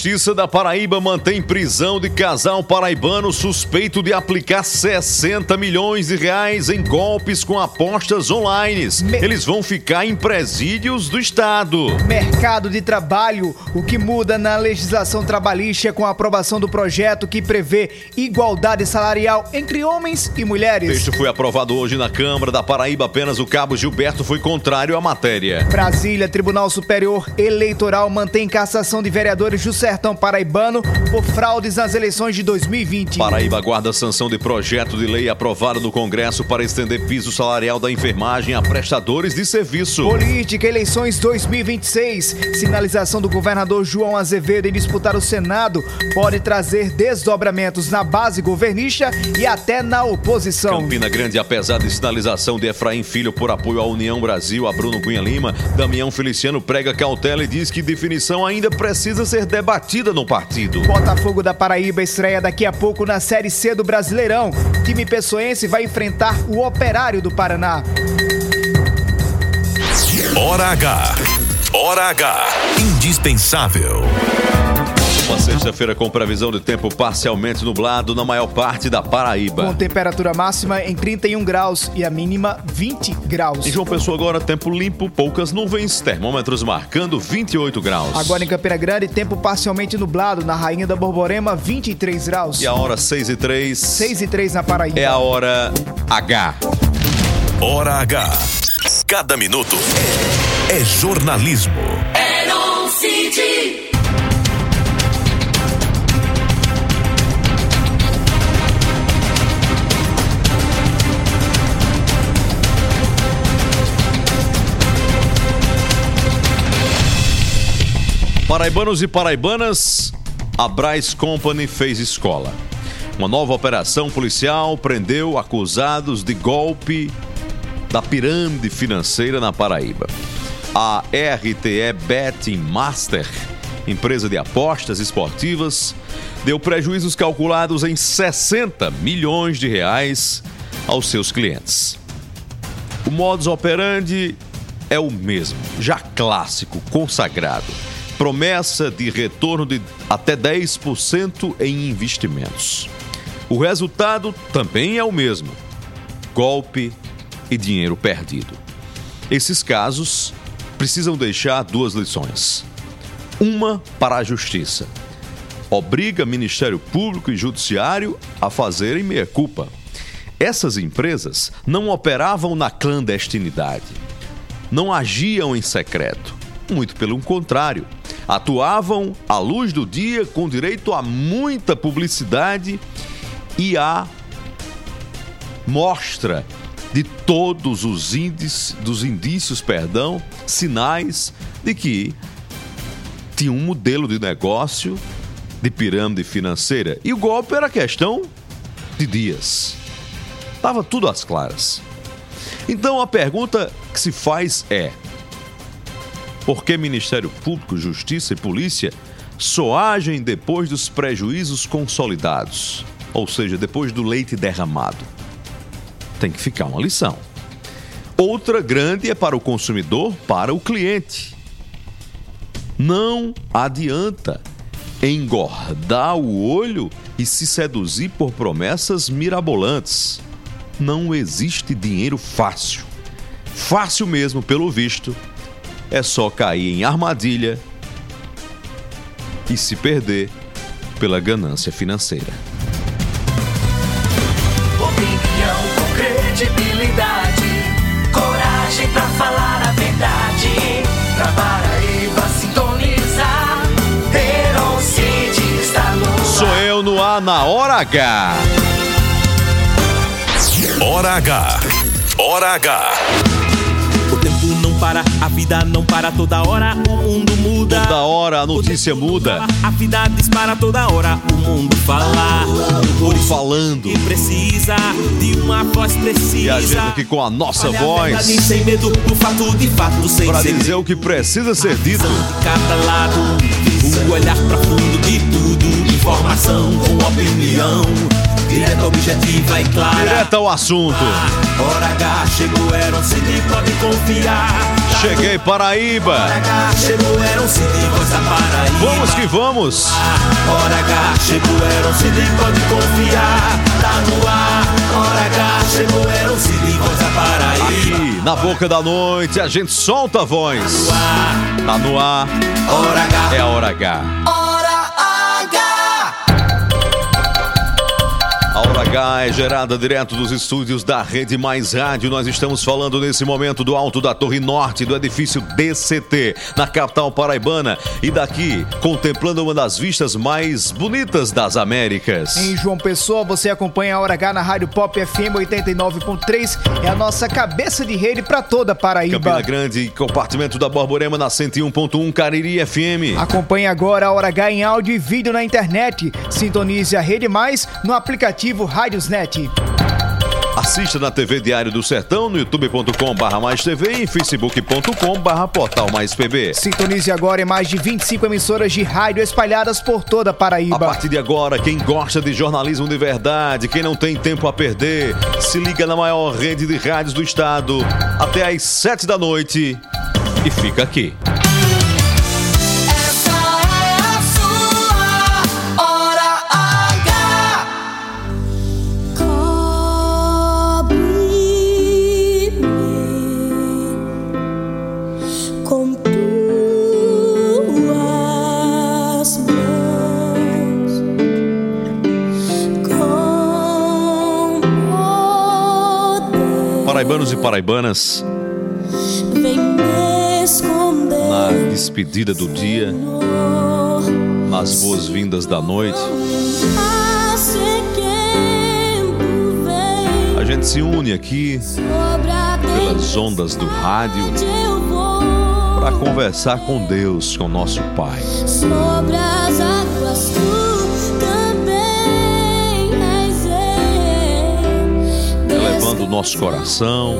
Justiça da Paraíba mantém prisão de casal paraibano suspeito de aplicar 60 milhões de reais em golpes com apostas online. Eles vão ficar em presídios do Estado. Mercado de trabalho, o que muda na legislação trabalhista com a aprovação do projeto que prevê igualdade salarial entre homens e O mulheres. texto foi aprovado hoje na Câmara da Paraíba, apenas o cabo Gilberto foi contrário à matéria. Brasília, Tribunal Superior Eleitoral mantém cassação de vereadores do Sertão Paraibano por fraudes nas eleições de 2020. Paraíba aguarda sanção de projeto de lei aprovado no Congresso para estender piso salarial da enfermagem a prestadores de serviço. Política, eleições 2026. Sinalização do governador João Azevedo em disputar o Senado pode trazer desdobramentos na base governista e até na oposição. Campina Grande, apesar de sinalização de Efraim Filho por apoio à União Brasil, a Bruno Cunha Lima, Damião Feliciano prega cautela e diz que definição ainda precisa ser debatida no partido. Botafogo da Paraíba estreia daqui a pouco na Série C do Brasileirão. Time pessoense vai enfrentar o Operário do Paraná. Hora H. Hora H. Indispensável. Uma sexta-feira com previsão de tempo parcialmente nublado na maior parte da Paraíba. Com temperatura máxima em 31 graus e a mínima 20 graus. Em João Pessoa agora, tempo limpo, poucas nuvens, termômetros marcando 28 graus. Agora em Campina Grande, tempo parcialmente nublado. Na Rainha da Borborema, 23 graus. E a hora 6 e 3 6 e 3 na Paraíba. é a hora H. Hora H. Cada minuto é jornalismo. Paraibanos e paraibanas, a Braz Company fez escola. Uma nova operação policial prendeu acusados de golpe da pirâmide financeira na Paraíba. A RTE Betting Master, empresa de apostas esportivas, deu prejuízos calculados em 60 milhões de reais aos seus clientes. O modus operandi é o mesmo, já clássico, consagrado. Promessa de retorno de até 10% em investimentos. O resultado também é o mesmo: golpe e dinheiro perdido. Esses casos precisam deixar duas lições. Uma para a justiça. Obriga Ministério Público e Judiciário a fazerem meia-culpa. Essas empresas não operavam na clandestinidade, não agiam em secreto. Muito pelo contrário, atuavam à luz do dia com direito a muita publicidade e a mostra de todos os índices, dos indícios, perdão, sinais de que tinha um modelo de negócio de pirâmide financeira. E o golpe era questão de dias. Tava tudo às claras. Então a pergunta que se faz é: por que Ministério Público, Justiça e Polícia só agem depois dos prejuízos consolidados? Ou seja, depois do leite derramado? Tem que ficar uma lição. Outra grande é para o consumidor, para o cliente. Não adianta engordar o olho e se seduzir por promessas mirabolantes. Não existe dinheiro fácil. Fácil mesmo, pelo visto, é só cair em armadilha e se perder pela ganância financeira. Opinião com credibilidade, coragem pra falar a verdade. Pra Paraíba sintonizar, Heron City está no Sou eu no ar na hora H. Hora H. Hora H. Para, a vida não para toda hora, o mundo muda. Toda hora a notícia muda. para, A vida dispara toda hora, o mundo fala. Por Falando. que precisa de uma voz precisa. E a gente aqui com a nossa Olha a voz verdade sem medo do fato de fato, sem para ser dizer o que precisa ser dito. de cada lado. O olhar profundo de tudo, informação com opinião. Direta, objetiva e clara. Direto ao assunto. Hora H chegou, era um CD, pode confiar. Cheguei Paraíba. H chegou, era um CD, Paraíba. Vamos que vamos. Hora H chegou, era um CD, pode confiar. Tá no ar. Hora H chegou, era um CD, Paraíba. E na boca da noite a gente solta a voz. Tá no ar. Hora H. É a hora H. Hora H. H é gerada direto dos estúdios da Rede Mais Rádio. Nós estamos falando nesse momento do alto da Torre Norte, do edifício DCT, na capital paraibana. E daqui, contemplando uma das vistas mais bonitas das Américas. Em João Pessoa, você acompanha a Hora H na Rádio Pop FM 89.3. É a nossa cabeça de rede para toda Paraíba. Campina Grande, compartimento da Borborema na 101.1 Cariri FM. Acompanhe agora a Hora H em áudio e vídeo na internet. Sintonize a Rede Mais no aplicativo Rádiosnet. Assista na TV Diário do Sertão, no youtube.com barra mais TV e facebook.com barra portal mais PB. Sintonize agora em mais de 25 emissoras de rádio espalhadas por toda A Paraíba. partir de agora, quem gosta de jornalismo de verdade, quem não tem tempo a perder, se liga na maior rede de rádios do estado até às sete da noite e fica aqui. Paraibanos e paraibanas, na despedida do dia, nas boas-vindas da noite, a gente se une aqui pelas ondas do rádio para conversar com Deus, com nosso Pai. Sobre as águas eu. elevando o nosso coração,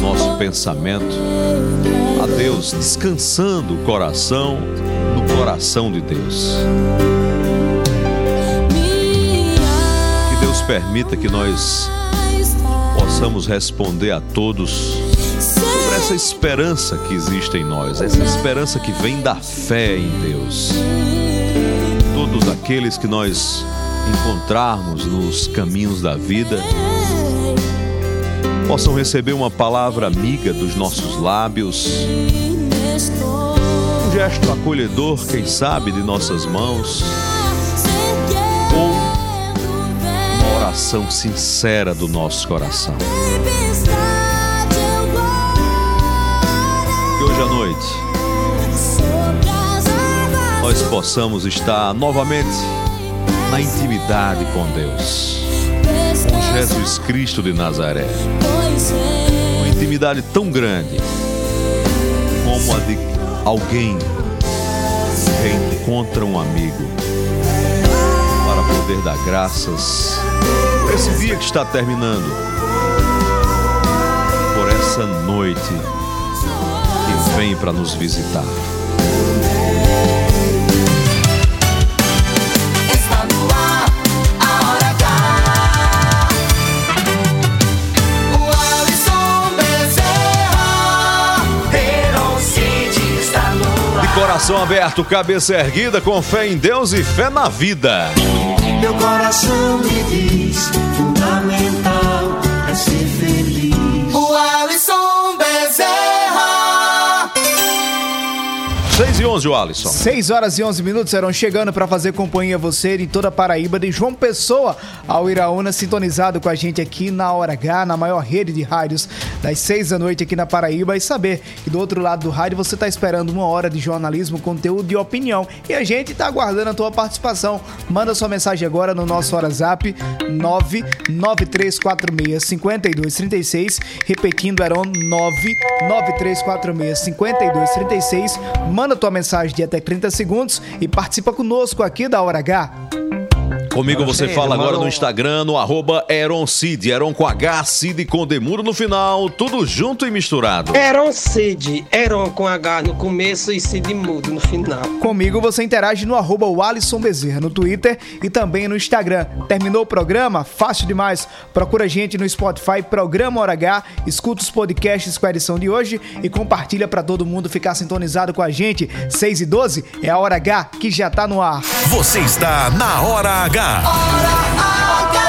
nosso pensamento a Deus, descansando o coração no coração de Deus. Que Deus permita que nós possamos responder a todos sobre essa esperança que existe em nós, essa esperança que vem da fé em Deus. Todos aqueles que nós encontrarmos nos caminhos da vida possam receber uma palavra amiga dos nossos lábios, um gesto acolhedor, quem sabe, de nossas mãos, ou uma oração sincera do nosso coração. Que hoje à noite nós possamos estar novamente na intimidade com Deus, Jesus Cristo de Nazaré. Uma intimidade tão grande como a de alguém que encontra um amigo para poder dar graças por esse dia que está terminando, por essa noite que vem para nos visitar. Coração aberto, cabeça erguida, com fé em Deus e fé na vida. Meu coração me diz fundamental é ser feliz. O Alisson Bezerra. 6 6 e 11, o Alisson. 6 horas e 11 minutos serão chegando para fazer companhia a você em toda a Paraíba, de João Pessoa ao Iraúna, sintonizado com a gente aqui na Hora H, na maior rede de rádios das 6 da noite aqui na Paraíba. E saber que do outro lado do rádio você está esperando uma hora de jornalismo, conteúdo e opinião. E a gente está aguardando a tua participação. Manda sua mensagem agora no nosso WhatsApp 993465236, repetindo, eram 993465236. Manda tua mensagem de até 30 segundos e participa conosco aqui da Hora H. Comigo você Sim, fala agora no Instagram, no arroba Eron Cid, Eron com H, Cid com Demuro no final, tudo junto e misturado. Eron Cid, Eron com H no começo e Cid mudo no final. Comigo você interage no arroba Alisson Bezerra no Twitter e também no Instagram. Terminou o programa? Fácil demais. Procura a gente no Spotify, Programa Hora H, escuta os podcasts com a edição de hoje e compartilha para todo mundo ficar sintonizado com a gente. 6 e 12 é a Hora H que já tá no ar. Você está na Hora H. Hora Hogar.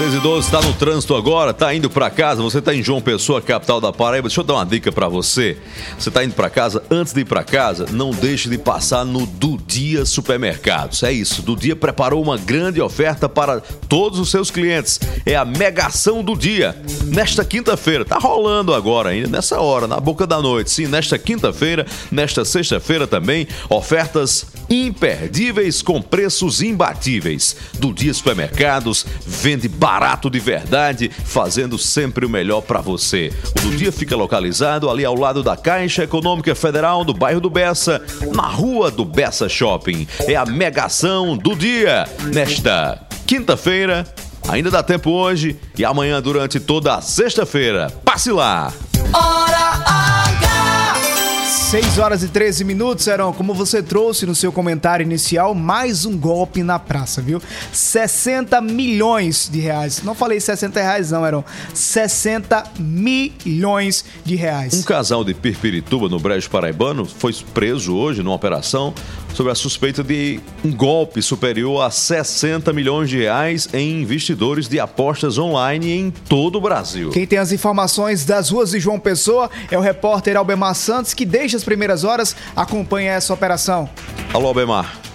6 e 12, tá no trânsito agora, tá indo pra casa, você tá em João Pessoa, capital da Paraíba. Deixa eu dar uma dica pra você. Você tá indo pra casa, antes de ir pra casa, não deixe de passar no Do Dia Supermercados. É isso, Do Dia preparou uma grande oferta para todos os seus clientes. É a Megação do Dia. Nesta quinta-feira, tá rolando agora ainda, nessa hora, na boca da noite. Sim, nesta quinta-feira, nesta sexta-feira também, ofertas imperdíveis com preços imbatíveis. Do Dia Supermercados vende barato de verdade, fazendo sempre o melhor para você. O do Dia fica localizado ali ao lado da Caixa Econômica Federal do bairro do Bessa, na rua do Bessa Shopping. É a megação do dia nesta quinta-feira. Ainda dá tempo hoje e amanhã durante toda a sexta-feira. Passe lá! 6 horas e 13 minutos, Heron, como você trouxe no seu comentário inicial, mais um golpe na praça, viu? 60 milhões de reais. Não falei 60 reais não, Heron. 60 milhões de reais. Um casal de Pirpirituba, no Brejo Paraibano, foi preso hoje numa operação sobre a suspeita de um golpe superior a 60 milhões de reais em investidores de apostas online em todo o Brasil. Quem tem as informações das ruas de João Pessoa é o repórter Albemar Santos, que desde as primeiras horas acompanha essa operação. Alô, Albemar.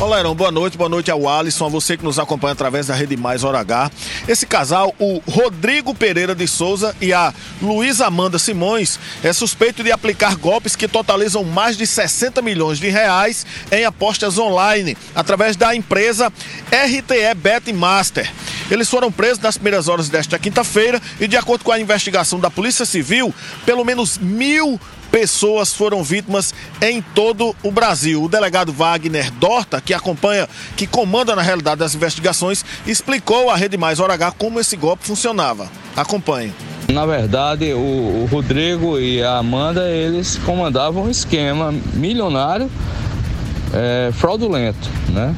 Olá, Heron, boa noite, boa noite ao Alisson, a você que nos acompanha através da Rede Mais Hora H. Esse casal, o Rodrigo Pereira de Souza e a Luísa Amanda Simões, é suspeito de aplicar golpes que totalizam mais de 60 milhões de reais em apostas online, através da empresa RTE Bet Master. Eles foram presos nas primeiras horas desta quinta-feira e, de acordo com a investigação da Polícia Civil, pelo menos mil pessoas foram vítimas em todo o Brasil. O delegado Wagner Dorta, que acompanha, que comanda na realidade as investigações, explicou à Rede Mais Hora H como esse golpe funcionava. Acompanhe. Na verdade, o, o Rodrigo e a Amanda, eles comandavam um esquema milionário é, fraudulento, né?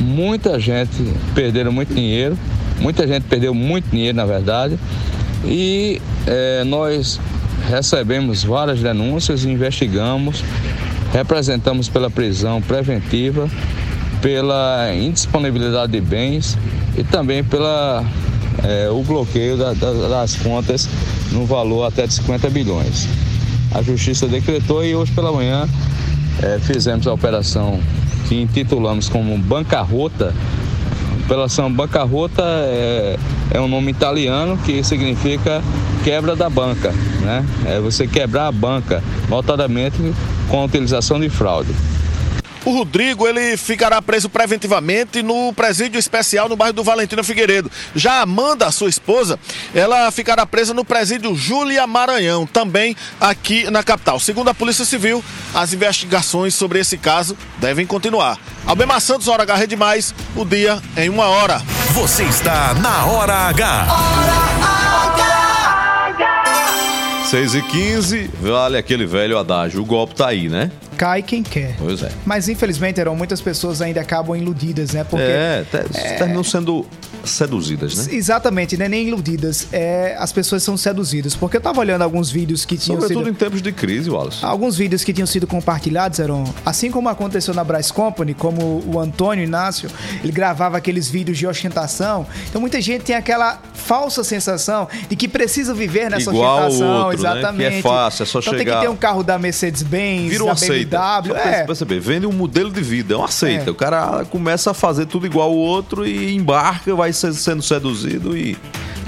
Muita gente perderam muito dinheiro, muita gente perdeu muito dinheiro, na verdade, e é, nós recebemos várias denúncias, investigamos, representamos pela prisão preventiva, pela indisponibilidade de bens e também pela é, o bloqueio da- da- das contas no valor até de 50 bilhões. A justiça decretou e hoje pela manhã é, fizemos a operação que intitulamos como bancarrota. Operação bancarrota é, é um nome italiano que significa quebra da banca, né? É você quebrar a banca, notadamente com a utilização de fraude. O Rodrigo ele ficará preso preventivamente no presídio especial no bairro do Valentina Figueiredo. Já a Amanda, a sua esposa, ela ficará presa no presídio Júlia Maranhão, também aqui na capital. Segundo a Polícia Civil, as investigações sobre esse caso devem continuar. Albemar Santos, Hora H Rede Mais, o dia em uma hora. Você está na Hora H. 6 e 15 vale aquele velho adágio. O golpe tá aí, né? Cai quem quer. Pois é. Mas infelizmente, Heron, muitas pessoas ainda acabam iludidas, né? Porque É, te- terminou sendo seduzidas, né? Exatamente, né? Nem iludidas. É, as pessoas são seduzidas. Porque eu tava olhando alguns vídeos que tinham Sobretudo sido. em tempos de crise, Wallace. Alguns vídeos que tinham sido compartilhados, Heron, assim como aconteceu na Bryce Company, como o Antônio Inácio, ele gravava aqueles vídeos de ostentação. Então muita gente tem aquela falsa sensação de que precisa viver nessa Igual ostentação. outro, né? exatamente. Que é fácil, é só então tem chegar- que ter um carro da Mercedes-Benz, Vira um da. BMW. É. perceber, vende um modelo de vida, é um aceita. É. O cara começa a fazer tudo igual o outro e embarca, vai se- sendo seduzido e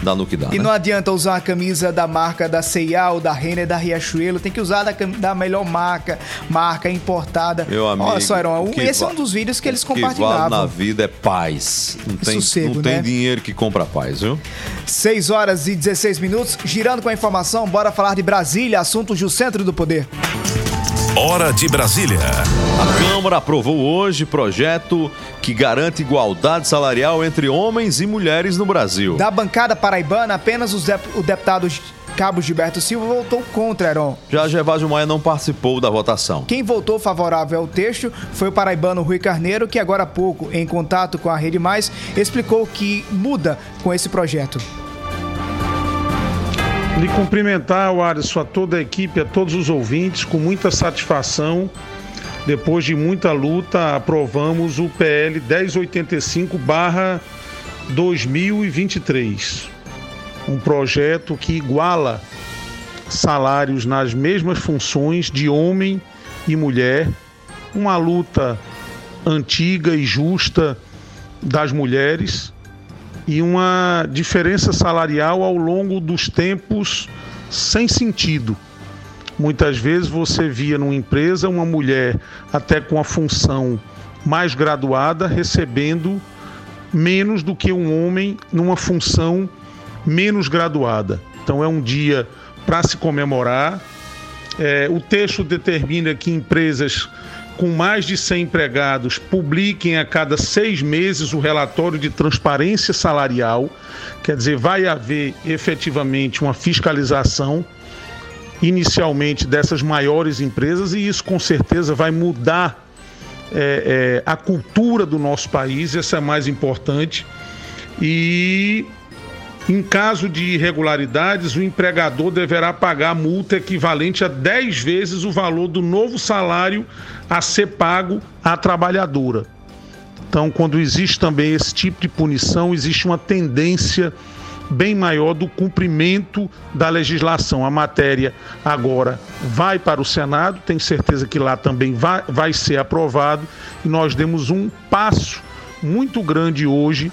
dá no que dá. E né? não adianta usar a camisa da marca da C&A ou da Renner, da Riachuelo. Tem que usar da, da melhor marca, marca importada. Meu amigo. Olha só, Heron, esse é um dos vídeos que eles O que vale na compartilhavam. vida é paz. Não tem, Sossego, não tem né? dinheiro que compra paz, viu? 6 horas e 16 minutos. Girando com a informação, bora falar de Brasília, assuntos do centro do poder. Hora de Brasília. A Câmara aprovou hoje projeto que garante igualdade salarial entre homens e mulheres no Brasil. Da bancada paraibana, apenas os dep- o deputado Cabo Gilberto Silva votou contra, Heron. Já Gervásio Maia não participou da votação. Quem votou favorável ao texto foi o paraibano Rui Carneiro, que agora há pouco, em contato com a Rede Mais, explicou que muda com esse projeto. Lhe cumprimentar, Alisson, a toda a equipe, a todos os ouvintes, com muita satisfação. Depois de muita luta, aprovamos o PL 1085-2023. Um projeto que iguala salários nas mesmas funções de homem e mulher. Uma luta antiga e justa das mulheres e uma diferença salarial ao longo dos tempos sem sentido. Muitas vezes você via numa empresa uma mulher até com a função mais graduada recebendo menos do que um homem numa função menos graduada. Então é um dia para se comemorar. É, o texto determina que empresas com mais de 100 empregados publiquem a cada seis meses o relatório de transparência salarial. Quer dizer, vai haver efetivamente uma fiscalização inicialmente dessas maiores empresas e isso com certeza vai mudar é, é, a cultura do nosso país, isso é mais importante. E em caso de irregularidades, o empregador deverá pagar multa equivalente a 10 vezes o valor do novo salário a ser pago à trabalhadora. Então, quando existe também esse tipo de punição, existe uma tendência bem maior do cumprimento da legislação. A matéria agora vai para o Senado, tenho certeza que lá também vai, vai ser aprovado, e nós demos um passo muito grande hoje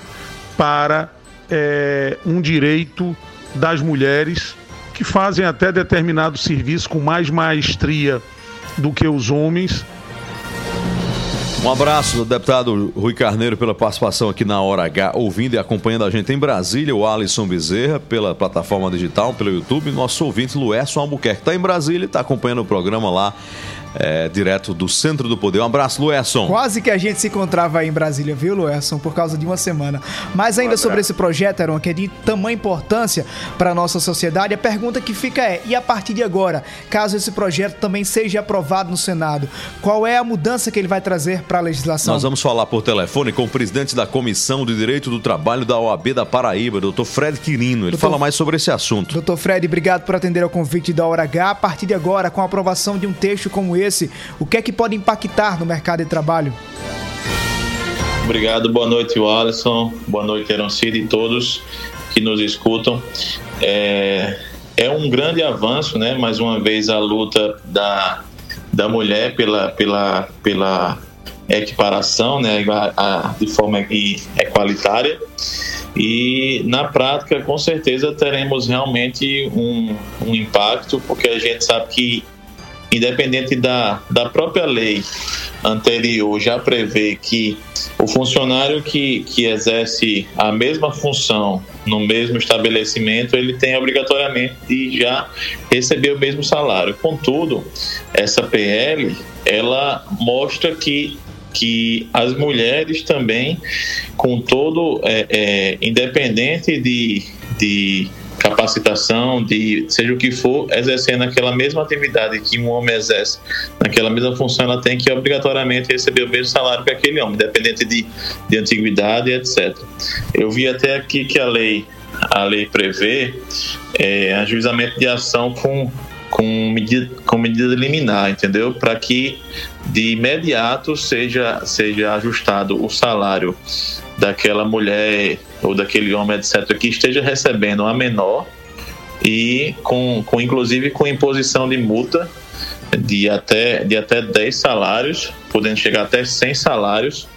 para é, um direito das mulheres que fazem até determinado serviço com mais maestria do que os homens. Um abraço do deputado Rui Carneiro pela participação aqui na Hora H, ouvindo e acompanhando a gente em Brasília, o Alisson Bezerra, pela plataforma digital, pelo YouTube, nosso ouvinte Luerson Albuquerque está em Brasília e está acompanhando o programa lá, é, direto do Centro do Poder. Um abraço, Luerson. Quase que a gente se encontrava aí em Brasília, viu, Luerson, por causa de uma semana. Mas ainda sobre esse projeto, Aaron, que é de tamanha importância para a nossa sociedade, a pergunta que fica é: e a partir de agora, caso esse projeto também seja aprovado no Senado, qual é a mudança que ele vai trazer para a legislação? Nós vamos falar por telefone com o presidente da Comissão de Direito do Trabalho da OAB da Paraíba, doutor Fred Quirino. Ele Doutor- fala mais sobre esse assunto. Doutor Fred, obrigado por atender ao convite da Hora H. A partir de agora, com a aprovação de um texto como esse, o que é que pode impactar no mercado de trabalho? Obrigado, boa noite, Alisson. Boa noite, Eroncida e todos que nos escutam. É, é um grande avanço, né? Mais uma vez, a luta da, da mulher pela, pela, pela equiparação, né? A- a- de forma equalitária. E na prática, com certeza, teremos realmente um, um impacto, porque a gente sabe que independente da, da própria lei anterior já prevê que o funcionário que, que exerce a mesma função no mesmo estabelecimento, ele tem obrigatoriamente de já receber o mesmo salário. Contudo, essa PL, ela mostra que que as mulheres também, com todo, é, é, independente de, de capacitação, de seja o que for, exercendo aquela mesma atividade que um homem exerce, naquela mesma função, ela tem que obrigatoriamente receber o mesmo salário que aquele homem, independente de, de antiguidade, etc. Eu vi até aqui que a lei, a lei prevê é, ajuizamento de ação com com medida, com medida liminar, entendeu? Para que de imediato seja, seja ajustado o salário daquela mulher ou daquele homem, etc., que esteja recebendo a menor e com, com inclusive com imposição de multa de até, de até 10 salários, podendo chegar até 100 salários,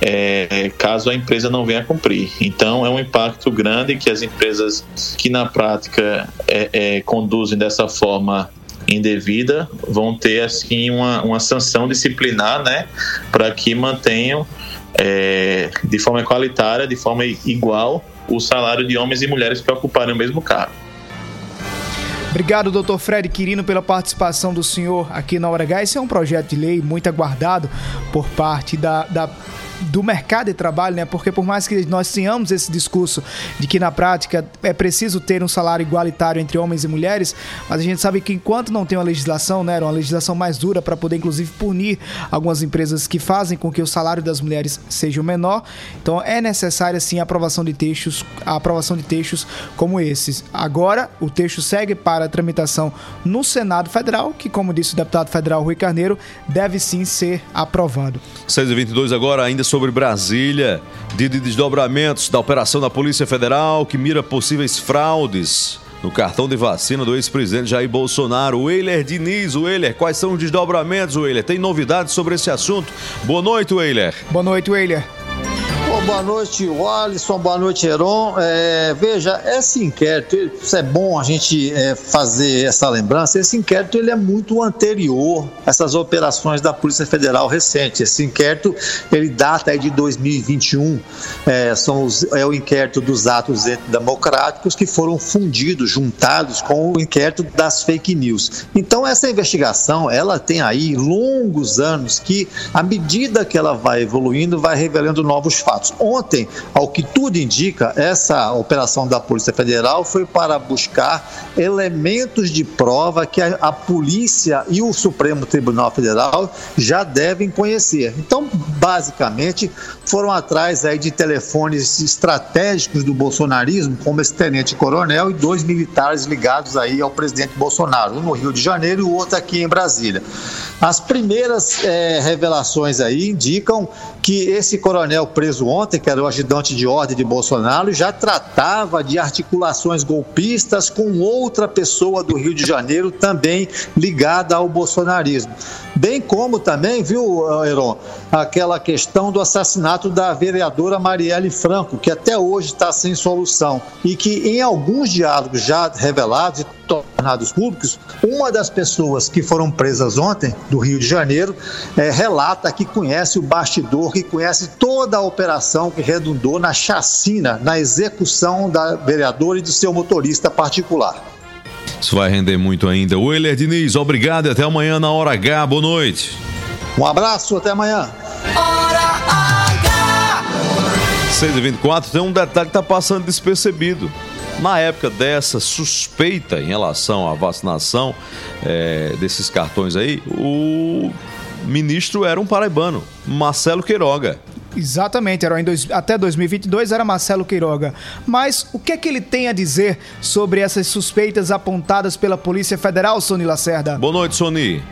é, caso a empresa não venha cumprir. Então é um impacto grande que as empresas que na prática é, é, conduzem dessa forma indevida vão ter assim uma, uma sanção disciplinar, né, para que mantenham é, de forma equalitária, de forma igual, o salário de homens e mulheres que ocuparem o mesmo cargo. Obrigado, doutor Fred Quirino, pela participação do senhor aqui na Hora H. Esse é um projeto de lei muito aguardado por parte da, da do mercado de trabalho, né? Porque por mais que nós tenhamos esse discurso de que na prática é preciso ter um salário igualitário entre homens e mulheres, mas a gente sabe que enquanto não tem uma legislação, né, uma legislação mais dura para poder inclusive punir algumas empresas que fazem com que o salário das mulheres seja menor, então é necessária sim a aprovação de textos, a aprovação de textos como esses. Agora, o texto segue para tramitação no Senado Federal, que como disse o deputado federal Rui Carneiro, deve sim ser aprovado. 6 e 22 agora, ainda sobre Brasília, de desdobramentos da operação da Polícia Federal que mira possíveis fraudes no cartão de vacina do ex-presidente Jair Bolsonaro. Weiler Diniz, Weiler, quais são os desdobramentos, Weiler? Tem novidades sobre esse assunto? Boa noite, Weiler. Boa noite, Weiler. Boa noite, Alisson. Boa noite, Heron. É, veja, esse inquérito, isso é bom a gente é, fazer essa lembrança. Esse inquérito ele é muito anterior a essas operações da Polícia Federal recente. Esse inquérito ele data de 2021. É, são os, é o inquérito dos atos democráticos que foram fundidos, juntados com o inquérito das fake news. Então essa investigação ela tem aí longos anos que, à medida que ela vai evoluindo, vai revelando novos fatos. Ontem, ao que tudo indica, essa operação da Polícia Federal foi para buscar elementos de prova que a, a polícia e o Supremo Tribunal Federal já devem conhecer. Então, basicamente, foram atrás aí de telefones estratégicos do bolsonarismo, como esse tenente-coronel e dois militares ligados aí ao presidente Bolsonaro, um no Rio de Janeiro e o outro aqui em Brasília. As primeiras é, revelações aí indicam que esse coronel preso ontem, que era o ajudante de ordem de Bolsonaro, já tratava de articulações golpistas com outra pessoa do Rio de Janeiro também ligada ao bolsonarismo. Bem como também, viu, Heron, aquela questão do assassinato da vereadora Marielle Franco, que até hoje está sem solução e que em alguns diálogos já revelados e tornados públicos, uma das pessoas que foram presas ontem, do Rio de Janeiro, é, relata que conhece o bastidor, que conhece toda a operação que redundou na chacina, na execução da vereadora e do seu motorista particular. Isso vai render muito ainda. Willer Diniz, obrigado e até amanhã na Hora H. Boa noite. Um abraço, até amanhã. Hora H. 6h24, tem um detalhe que está passando despercebido. Na época dessa suspeita em relação à vacinação é, desses cartões aí, o ministro era um paraibano, Marcelo Queiroga. Exatamente, era em dois, até 2022 era Marcelo Queiroga. Mas o que é que ele tem a dizer sobre essas suspeitas apontadas pela Polícia Federal, Sony Lacerda? Boa noite, Sony.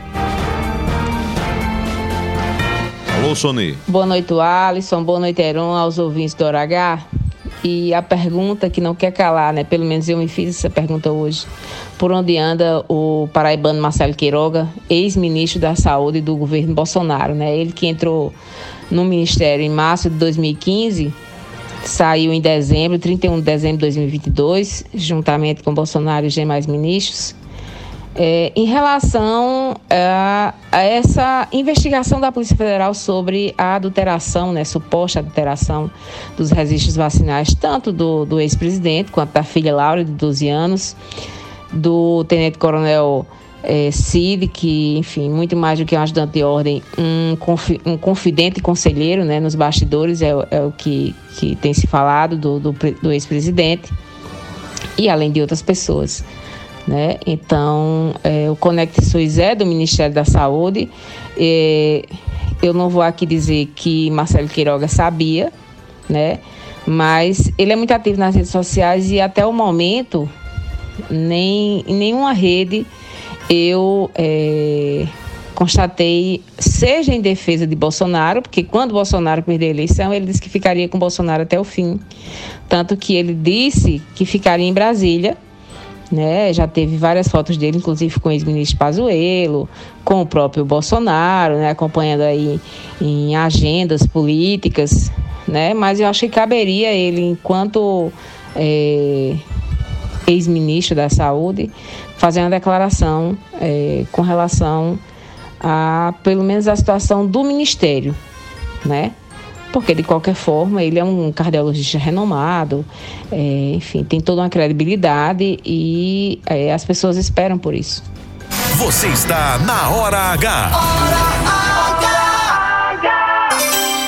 Alô, Sony. Boa noite, Alisson. Boa noite, Heron, aos ouvintes do Hora H. E a pergunta que não quer calar, né? Pelo menos eu me fiz essa pergunta hoje. Por onde anda o paraibano Marcelo Queiroga, ex-ministro da Saúde do governo Bolsonaro, né? Ele que entrou no ministério em março de 2015, saiu em dezembro, 31 de dezembro de 2022, juntamente com Bolsonaro e os demais ministros. É, em relação a, a, essa investigação da Polícia Federal sobre a adulteração, né, suposta adulteração dos registros vacinais, tanto do, do ex-presidente quanto da filha Laura, de 12 anos, do tenente-coronel é, Cid, que, enfim, muito mais do que um ajudante de ordem, um, confi, um confidente conselheiro né, nos bastidores, é, é o que, que tem se falado do, do, do ex-presidente. e além de outras pessoas. Né? Então, é, o Conecte SUS é do Ministério da Saúde. É, eu não vou aqui dizer que Marcelo Queiroga sabia, né? mas ele é muito ativo nas redes sociais e até o momento, nem, em nenhuma rede eu é, constatei, seja em defesa de Bolsonaro, porque quando Bolsonaro perdeu a eleição, ele disse que ficaria com Bolsonaro até o fim. Tanto que ele disse que ficaria em Brasília, né? Já teve várias fotos dele, inclusive com o ex-ministro Pazuello, com o próprio Bolsonaro, né? Acompanhando aí em agendas políticas, né? Mas eu acho que caberia ele, enquanto é, ex-ministro da Saúde, fazer uma declaração é, com relação a, pelo menos, a situação do Ministério, né? Porque, de qualquer forma, ele é um cardiologista renomado, é, enfim, tem toda uma credibilidade e é, as pessoas esperam por isso. Você está na Hora H.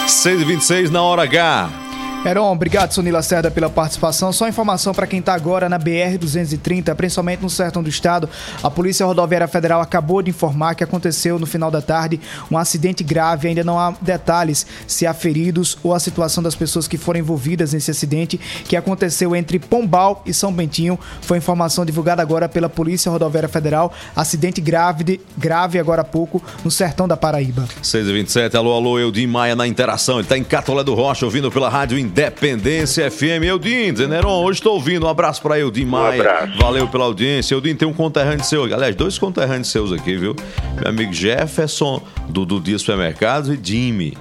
6h26 na hora H. Heron, obrigado, Sony Lacerda, pela participação. Só informação para quem está agora na BR-230, principalmente no sertão do estado. A Polícia Rodoviária Federal acabou de informar que aconteceu no final da tarde um acidente grave. Ainda não há detalhes se há feridos ou a situação das pessoas que foram envolvidas nesse acidente que aconteceu entre Pombal e São Bentinho. Foi informação divulgada agora pela Polícia Rodoviária Federal. Acidente grave, grave agora há pouco no sertão da Paraíba. 6h27, alô, alô, Eudim Maia na interação. Ele está em Catolé do Rocha, ouvindo pela Rádio Independência FM. Eudim, Zeneron, hoje estou ouvindo. Um abraço para Eudim Maia. abraço. Valeu pela audiência. Eudim tem um conterrâneo seu. Aliás, dois conterrâneos seus aqui, viu? Meu amigo Jefferson, do, do Dia Supermercados, e Jimmy.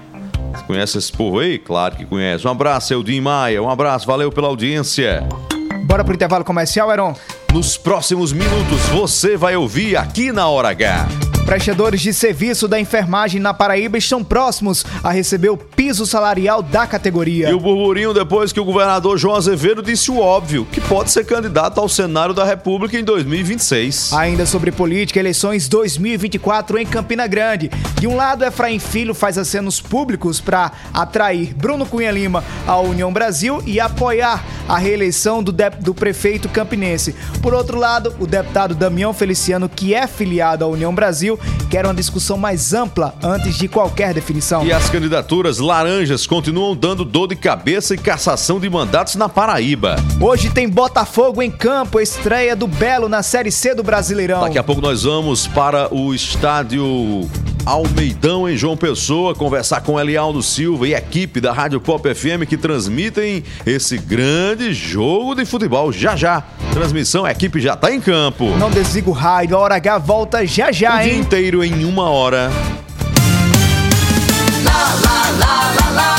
Você conhece esse povo aí? Claro que conhece. Um abraço, Eudim Maia. Um abraço, valeu pela audiência. Bora pro intervalo comercial, Heron? Nos próximos minutos, você vai ouvir aqui na Hora H. Prestadores de serviço da enfermagem na Paraíba estão próximos a receber o piso salarial da categoria. E o burburinho depois que o governador João Azevedo disse o óbvio, que pode ser candidato ao Senado da República em 2026. Ainda sobre política, eleições 2024 em Campina Grande. De um lado, Efraim Filho faz acenos públicos para atrair Bruno Cunha Lima à União Brasil e apoiar a reeleição do, do prefeito campinense. Por outro lado, o deputado Damião Feliciano, que é filiado à União Brasil, quer uma discussão mais ampla antes de qualquer definição. E as candidaturas laranjas continuam dando dor de cabeça e cassação de mandatos na Paraíba. Hoje tem Botafogo em campo, estreia do Belo na Série C do Brasileirão. Daqui a pouco nós vamos para o estádio Almeidão em João Pessoa conversar com Elialdo Silva e a equipe da Rádio Pop FM que transmitem esse grande jogo de futebol já já. Transmissão, a equipe já tá em campo. Não desliga o rádio, a Hora H volta já já, o dia hein? inteiro em uma hora. Lá, lá, lá, lá, lá.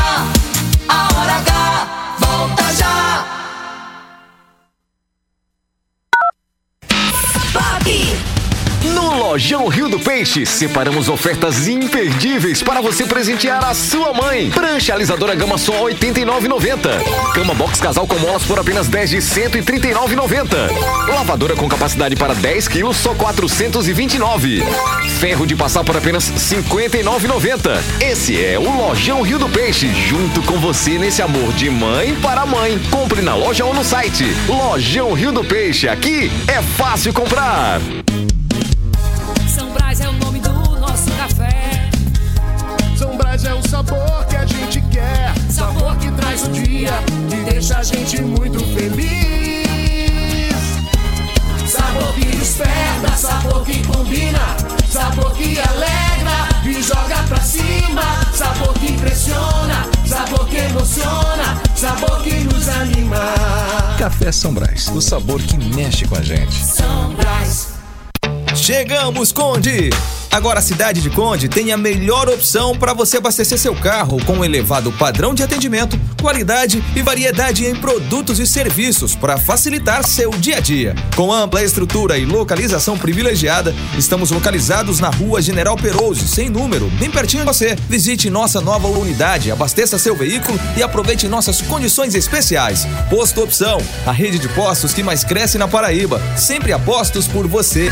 Lojão Rio do Peixe, separamos ofertas imperdíveis para você presentear a sua mãe. Prancha alisadora Gama Sol 89,90. Cama box casal com molas por apenas 10 de 139,90. Lavadora com capacidade para 10 quilos só 429. Ferro de passar por apenas 59,90. Esse é o Lojão Rio do Peixe, junto com você nesse amor de mãe para mãe. Compre na loja ou no site. Lojão Rio do Peixe, aqui é fácil comprar. Deixa a gente muito feliz. Sabor que desperta, sabor que combina, sabor que alegra e joga pra cima, sabor que impressiona, sabor que emociona, sabor que nos anima. Café São Brás, o sabor que mexe com a gente. São Brás. Chegamos, Conde! Agora a cidade de Conde tem a melhor opção para você abastecer seu carro com um elevado padrão de atendimento, qualidade e variedade em produtos e serviços para facilitar seu dia a dia. Com ampla estrutura e localização privilegiada, estamos localizados na Rua General Perouse, sem número, bem pertinho de você. Visite nossa nova unidade, abasteça seu veículo e aproveite nossas condições especiais. Posto Opção, a rede de postos que mais cresce na Paraíba. Sempre apostos por você.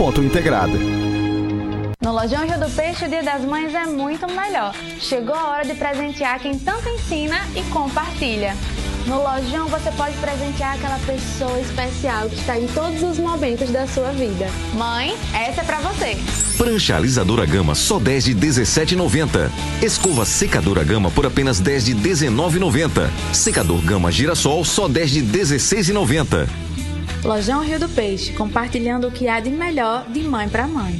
múltipla.integrada. No Lojão Rio do Peixe, o Dia das Mães é muito melhor. Chegou a hora de presentear quem tanto ensina e compartilha. No Lojão você pode presentear aquela pessoa especial que está em todos os momentos da sua vida. Mãe, essa é pra você. Prancha alisadora gama só 10 de 17,90. Escova secadora gama por apenas 10 de 19,90. Secador gama girassol só 10 de 16,90. Lojão Rio do Peixe, compartilhando o que há de melhor de mãe para mãe.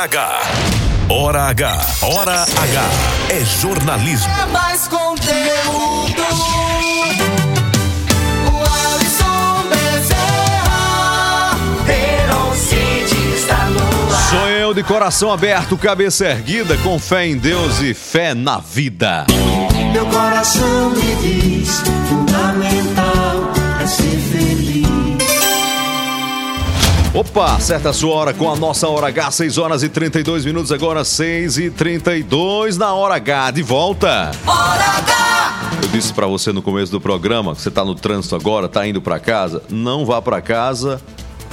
Hora H. Hora H. Hora H. É jornalismo. É mais conteúdo. O Alisson Bezerra. Está no ar. Sou eu de coração aberto, cabeça erguida, com fé em Deus e fé na vida. Meu coração me diz: fundamental é ser feliz. Opa, certa a sua hora com a nossa Hora H, 6 horas e 32 minutos, agora 6 e 32 na Hora H, de volta. Hora H. Eu disse pra você no começo do programa, que você tá no trânsito agora, tá indo pra casa, não vá pra casa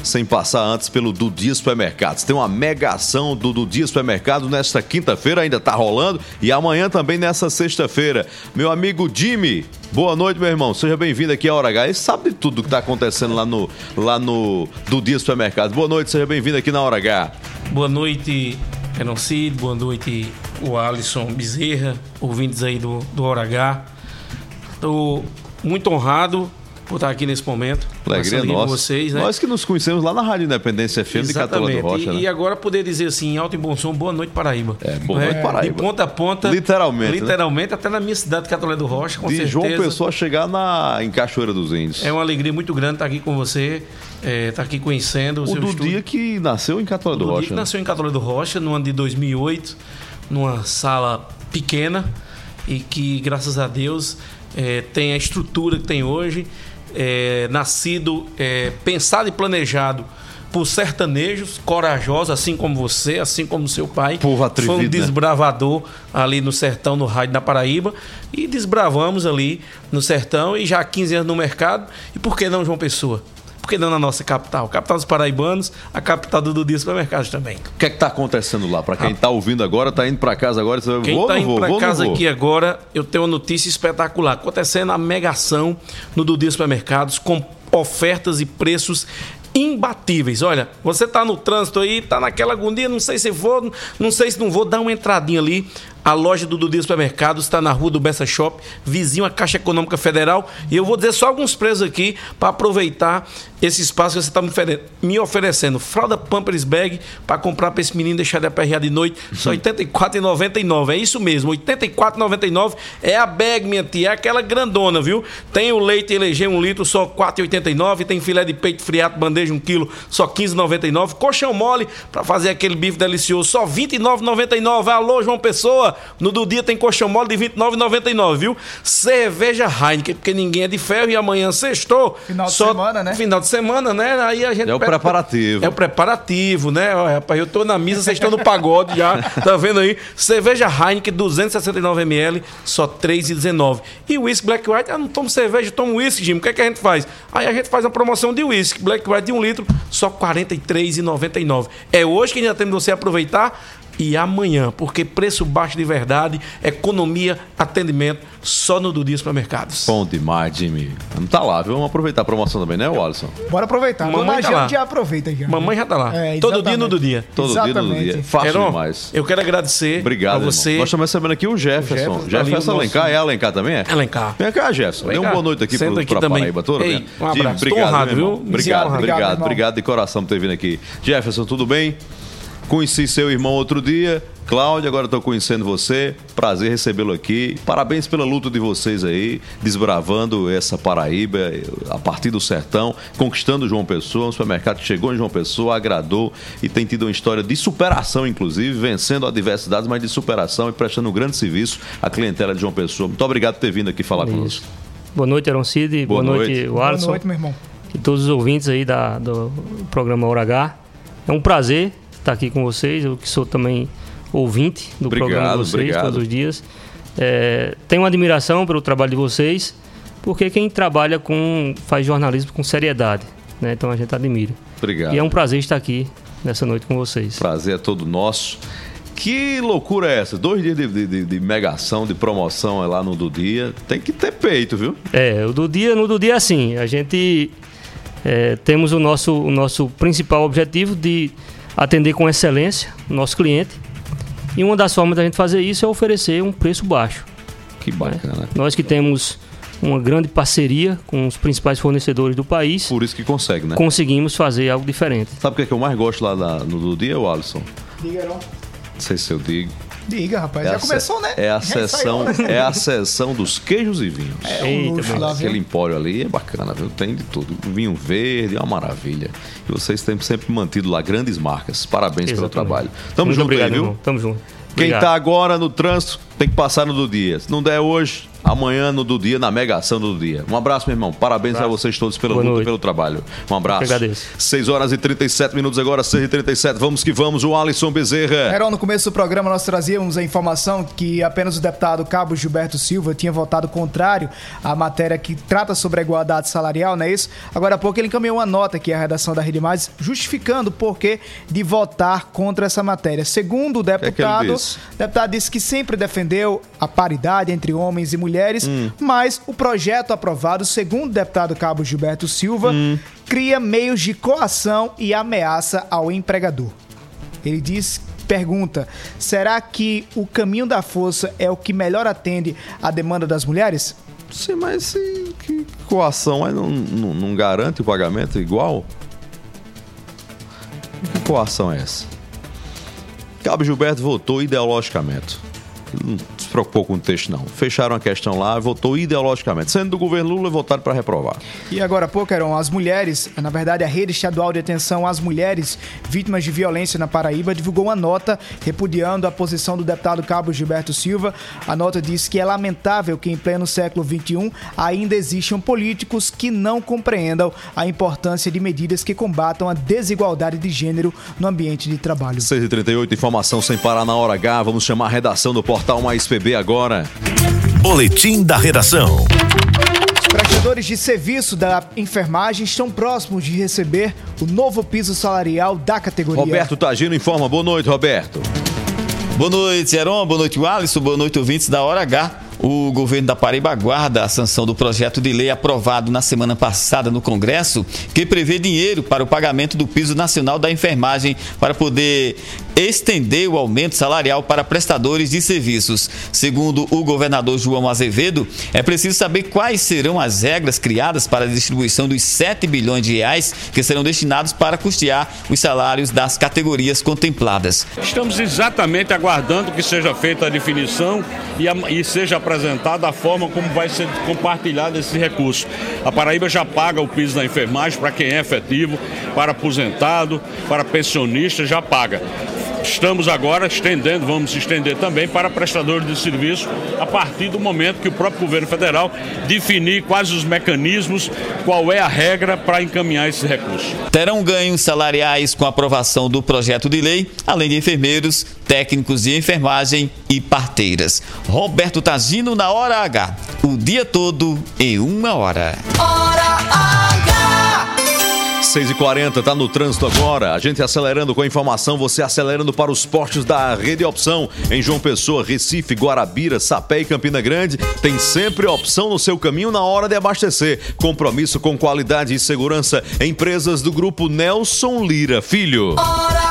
sem passar antes pelo Dudia Supermercados. Tem uma mega ação do Dudia Supermercado nesta quinta-feira, ainda tá rolando, e amanhã também nessa sexta-feira. Meu amigo Jimmy, boa noite, meu irmão. Seja bem-vindo aqui à Hora H. Ele sabe de tudo que tá acontecendo lá no, lá no Dudia Supermercados. Boa noite, seja bem-vindo aqui na Hora H. Boa noite, Renocid. Boa noite, o Alisson Bezerra, ouvintes aí do, do Hora H. Estou muito honrado por estar aqui nesse momento. Alegria nossa. vocês, né? Nós que nos conhecemos lá na Rádio Independência FM de Catolé do Rocha, e, né? e agora poder dizer assim, em alto e bom som, boa noite, Paraíba. É, boa noite, Paraíba. De ponta a ponta. Literalmente, né? Literalmente, até na minha cidade, Catolé do Rocha, com de certeza. João Pessoa chegar na, em Cachoeira dos Índios. É uma alegria muito grande estar aqui com você, é, estar aqui conhecendo o, o seu do estúdio. dia que nasceu em Catolé do O Dudia Rocha. que né? nasceu em Catolé do Rocha, no ano de 2008, numa sala pequena e que, graças a Deus, eh, tem a estrutura que tem hoje, eh, nascido, eh, pensado e planejado por sertanejos corajosos, assim como você, assim como seu pai. Povo Foi um atrevido, né? desbravador ali no sertão, no rádio da Paraíba. E desbravamos ali no sertão e já há 15 anos no mercado. E por que não João Pessoa? Por que não na nossa capital? Capital dos paraibanos, a capital do Dudia Supermercados também. O que é que tá acontecendo lá? Pra quem tá ouvindo agora, tá indo pra casa agora, você vai Quem vou, está não indo para casa vou. aqui agora, eu tenho uma notícia espetacular. Acontecendo a mega ação no Dudia Supermercados com ofertas e preços imbatíveis. Olha, você tá no trânsito aí, tá naquela agonia, não sei se vou, não sei se não vou, dá uma entradinha ali. A loja do Dudia Supermercados está na rua do Bessa Shop, vizinho à Caixa Econômica Federal. E eu vou dizer só alguns preços aqui para aproveitar esse espaço que você está me, ofere- me oferecendo. Fralda Pampers Bag para comprar para esse menino deixar de aperrear de noite, só R$ 84,99. É isso mesmo, R$ 84,99 é a bag, minha tia, é aquela grandona, viu? Tem o leite LG 1 litro, só R$ 4,89. Tem filé de peito friato, bandeja 1 quilo, só R$ 15,99. Colchão mole para fazer aquele bife delicioso, só R$ 29,99. Alô, João Pessoa, no do dia tem colchão mole de R$ 29,99, viu? Cerveja Heineken, porque ninguém é de ferro e amanhã sextou. Final de só semana, né? Final de semana, né? Aí a gente É o pede- preparativo. É o preparativo, né? Ó, rapaz, eu tô na missa, vocês estão no pagode já. Tá vendo aí? Cerveja Heineken 269ml, só R$ 3,19. E o whisky Black White, ah, não tomo cerveja, tomo whisky, Jim. O que, é que a gente faz? Aí a gente faz uma promoção de whisky Black White de um litro, só R$ 43,99. É hoje que ainda temos você aproveitar e amanhã, porque preço baixo de verdade, economia, atendimento, só no Dudia Supermercados. Bom demais, Jimmy. Vamos tá lá, viu? Vamos aproveitar a promoção também, né, Alisson? Bora aproveitar. Mamãe tá lá. já aproveita já. Mamãe já tá lá. É, Todo dia exatamente. no Dudia. Todo dia no Exatamente. dia. Fácil Heron, demais. Eu quero agradecer Obrigado, a irmão. você. Nós estamos recebendo aqui o Jefferson. O Jefferson, Jefferson, ali, o nosso- Alencar. É Alencar também, é? Alencar. Vem cá, Jefferson. Dê uma boa noite aqui Senta pro, aqui pra também. Paraíba toda. Ei, né? um abraço. Jimmy, obrigado, honrado, irmão. viu? Obrigado, obrigado, irmão. obrigado de coração por ter vindo aqui. Jefferson, tudo bem? Conheci seu irmão outro dia, Cláudio, agora estou conhecendo você. Prazer recebê-lo aqui. Parabéns pela luta de vocês aí, desbravando essa Paraíba a partir do sertão, conquistando João Pessoa. Um supermercado que chegou em João Pessoa, agradou e tem tido uma história de superação, inclusive, vencendo adversidades, mas de superação e prestando um grande serviço à clientela de João Pessoa. Muito obrigado por ter vindo aqui falar conosco. Boa noite, Aroncide. Boa Boa, noite, noite. Boa noite, meu irmão. E todos os ouvintes aí da, do programa Hora H. É um prazer estar aqui com vocês. Eu que sou também ouvinte do Obrigado, programa de vocês obrigado. todos os dias. É, tenho uma admiração pelo trabalho de vocês, porque quem trabalha com faz jornalismo com seriedade, né? Então a gente admira. Obrigado. E é um prazer estar aqui nessa noite com vocês. Prazer é todo nosso. Que loucura é essa? Dois dias de, de, de, megação, de promoção é lá no do dia. Tem que ter peito, viu? É, o do dia, no do dia é assim, a gente é, temos o nosso, o nosso principal objetivo de atender com excelência o nosso cliente. E uma das formas da gente fazer isso é oferecer um preço baixo. Que bacana. Nós que temos uma grande parceria com os principais fornecedores do país, Por isso que consegue, né? conseguimos fazer algo diferente. Sabe o que, é que eu mais gosto lá na- no do dia, o Alisson? Diga, não. Não sei se eu digo. Diga, rapaz. É já começou, né? É a sessão, é a sessão dos queijos e vinhos. É um luxo? Aquele empório ali é bacana, viu? Tem de tudo. Vinho verde é uma maravilha. E vocês têm sempre mantido lá grandes marcas. Parabéns pelo Exatamente. trabalho. Tamo Muito junto obrigado, aí, viu? irmão. Tamo junto. Quem tá agora no trânsito tem que passar no do dia. Se não der hoje, amanhã no do dia, na mega ação do dia. Um abraço, meu irmão. Parabéns a vocês todos pela Boa luta e noite. pelo trabalho. Um abraço. Eu agradeço. 6 horas e 37 minutos agora, 6 e 37 Vamos que vamos, o Alisson Bezerra. Heron, no começo do programa nós trazíamos a informação que apenas o deputado Cabo Gilberto Silva tinha votado contrário à matéria que trata sobre a igualdade salarial, não é isso? Agora há pouco ele encaminhou uma nota aqui à redação da Rede Mais, justificando o porquê de votar contra essa matéria. Segundo o que é deputado, disse? o deputado disse que sempre defendeu a paridade entre homens e mulheres, Hum. mas o projeto aprovado, segundo o deputado Cabo Gilberto Silva, Hum. cria meios de coação e ameaça ao empregador. Ele diz, pergunta, será que o caminho da força é o que melhor atende à demanda das mulheres? Sim, mas se, que coação aí não, não, não garante o pagamento igual? Que coação é essa? Cabo Gilberto votou ideologicamente. Se preocupou com o texto, não. Fecharam a questão lá, votou ideologicamente. Sendo do governo Lula, votaram para reprovar. E agora há pouco, Heron, as mulheres, na verdade a Rede Estadual de Atenção às Mulheres Vítimas de Violência na Paraíba divulgou uma nota repudiando a posição do deputado Cabo Gilberto Silva. A nota diz que é lamentável que em pleno século XXI ainda existam políticos que não compreendam a importância de medidas que combatam a desigualdade de gênero no ambiente de trabalho. 6h38, informação sem parar na hora H. Vamos chamar a redação do Portal Mais PB agora. Boletim da redação. Os prestadores de serviço da enfermagem estão próximos de receber o novo piso salarial da categoria. Roberto Tagino informa. Boa noite, Roberto. Boa noite, Heron. Boa noite, Alisson. Boa noite, ouvintes da Hora H. O governo da Paraíba aguarda a sanção do projeto de lei aprovado na semana passada no Congresso, que prevê dinheiro para o pagamento do piso nacional da enfermagem para poder estender o aumento salarial para prestadores de serviços. Segundo o governador João Azevedo, é preciso saber quais serão as regras criadas para a distribuição dos 7 bilhões de reais que serão destinados para custear os salários das categorias contempladas. Estamos exatamente aguardando que seja feita a definição e, a- e seja apresentada a forma como vai ser compartilhado esse recurso. A Paraíba já paga o piso da enfermagem para quem é efetivo, para aposentado, para pensionista, já paga. Estamos agora estendendo, vamos estender também para prestadores de serviço a partir do momento que o próprio governo federal definir quais os mecanismos, qual é a regra para encaminhar esse recurso. Terão ganhos salariais com a aprovação do projeto de lei, além de enfermeiros, técnicos de enfermagem e parteiras. Roberto Tagino na Hora H. O dia todo em uma hora. Hora. 6h40, tá no trânsito agora. A gente acelerando com a informação, você acelerando para os postos da Rede Opção. Em João Pessoa, Recife, Guarabira, Sapé e Campina Grande. Tem sempre opção no seu caminho na hora de abastecer. Compromisso com qualidade e segurança. Empresas do grupo Nelson Lira Filho. Hora!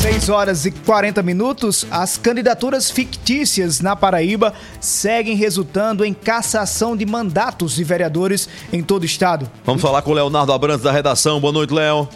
6 horas e 40 minutos, as candidaturas fictícias na Paraíba seguem resultando em cassação de mandatos de vereadores em todo o estado. Vamos falar com o Leonardo Abrantes da redação. Boa noite, Léo.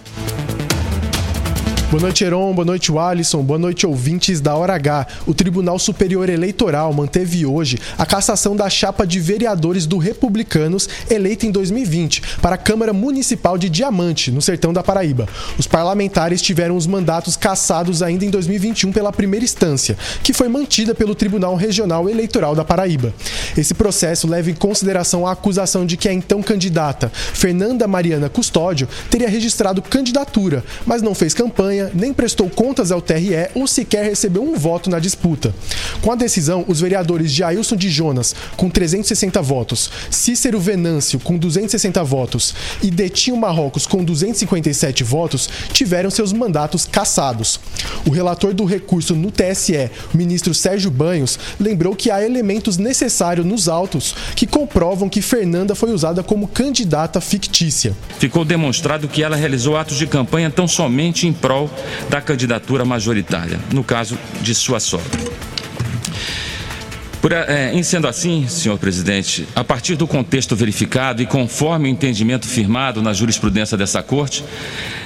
Boa noite, Heron. Boa noite, Alisson. Boa noite, ouvintes da Hora H. O Tribunal Superior Eleitoral manteve hoje a cassação da chapa de vereadores do Republicanos eleita em 2020 para a Câmara Municipal de Diamante, no sertão da Paraíba. Os parlamentares tiveram os mandatos cassados ainda em 2021 pela primeira instância, que foi mantida pelo Tribunal Regional Eleitoral da Paraíba. Esse processo leva em consideração a acusação de que a então candidata Fernanda Mariana Custódio teria registrado candidatura, mas não fez campanha nem prestou contas ao TRE ou sequer recebeu um voto na disputa. Com a decisão, os vereadores Jailson de Jonas, com 360 votos, Cícero Venâncio, com 260 votos e Detinho Marrocos, com 257 votos, tiveram seus mandatos cassados. O relator do recurso no TSE, o ministro Sérgio Banhos, lembrou que há elementos necessários nos autos que comprovam que Fernanda foi usada como candidata fictícia. Ficou demonstrado que ela realizou atos de campanha tão somente em prol da candidatura majoritária, no caso de sua sogra. Por, é, em sendo assim, senhor presidente, a partir do contexto verificado e conforme o entendimento firmado na jurisprudência dessa Corte,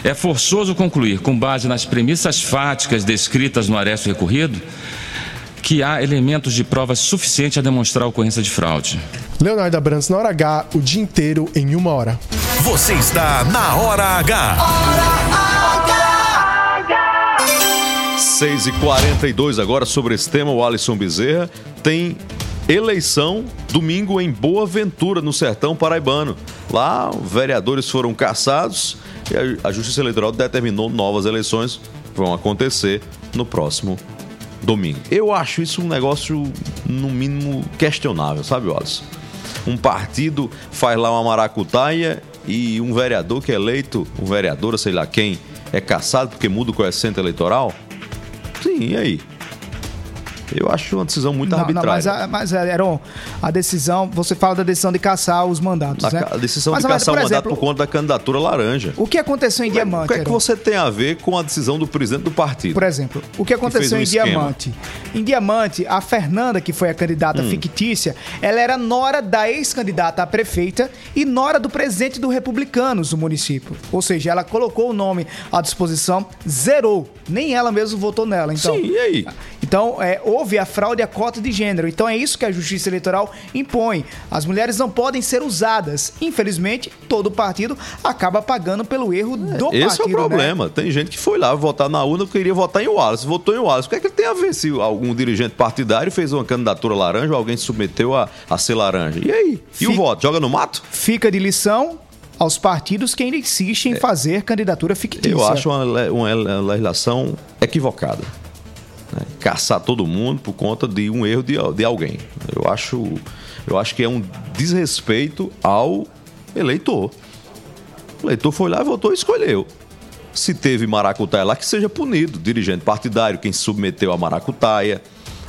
é forçoso concluir, com base nas premissas fáticas descritas no arresto recorrido, que há elementos de provas suficientes a demonstrar a ocorrência de fraude. Leonardo Abrantes na hora H, o dia inteiro em uma hora. Você está na Hora H. 6 e 42 agora sobre esse tema, o Alisson Bezerra tem eleição domingo em Boa Ventura, no sertão paraibano. Lá, vereadores foram caçados e a Justiça Eleitoral determinou novas eleições vão acontecer no próximo domingo. Eu acho isso um negócio, no mínimo, questionável, sabe, Alisson? Um partido faz lá uma maracutaia e um vereador que é eleito, um vereador, sei lá quem, é caçado porque muda o coeficiente eleitoral? Sim, e aí? Eu acho uma decisão muito Não, não, arbitrária. mas, a- mas, Heron, a decisão, você fala da decisão de caçar os mandatos, A, né? a decisão Mas, de caçar o mandato por conta da candidatura laranja. O que aconteceu em Diamante? O que é que Heron? você tem a ver com a decisão do presidente do partido? Por exemplo, o que aconteceu fez um em esquema. Diamante? Em Diamante, a Fernanda, que foi a candidata Hum. fictícia, ela era nora da ex-candidata a prefeita e nora do presidente do Republicanos do município. Ou seja, ela colocou o nome à disposição, zerou. Nem ela mesma votou nela. Então, Sim, e aí? Então, é, houve a fraude à cota de gênero. Então, é isso que a Justiça Eleitoral impõe. As mulheres não podem ser usadas. Infelizmente, todo partido acaba pagando pelo erro do partido. Esse é o né? problema. Tem gente que foi lá votar na urna queria votar em Wallace. Votou em Wallace. O que é que tem a ver se algum dirigente partidário fez uma candidatura laranja ou alguém se submeteu a, a ser laranja? E aí? E o Fica- voto? Joga no mato? Fica de lição aos partidos que ainda insistem em fazer candidatura fictícia. Eu acho uma, uma le- legislação equivocada. Né? Caçar todo mundo por conta de um erro de, de alguém. Eu acho, eu acho que é um desrespeito ao eleitor. O eleitor foi lá, votou e escolheu. Se teve maracutaia lá, que seja punido. Dirigente partidário, quem se submeteu à maracutaia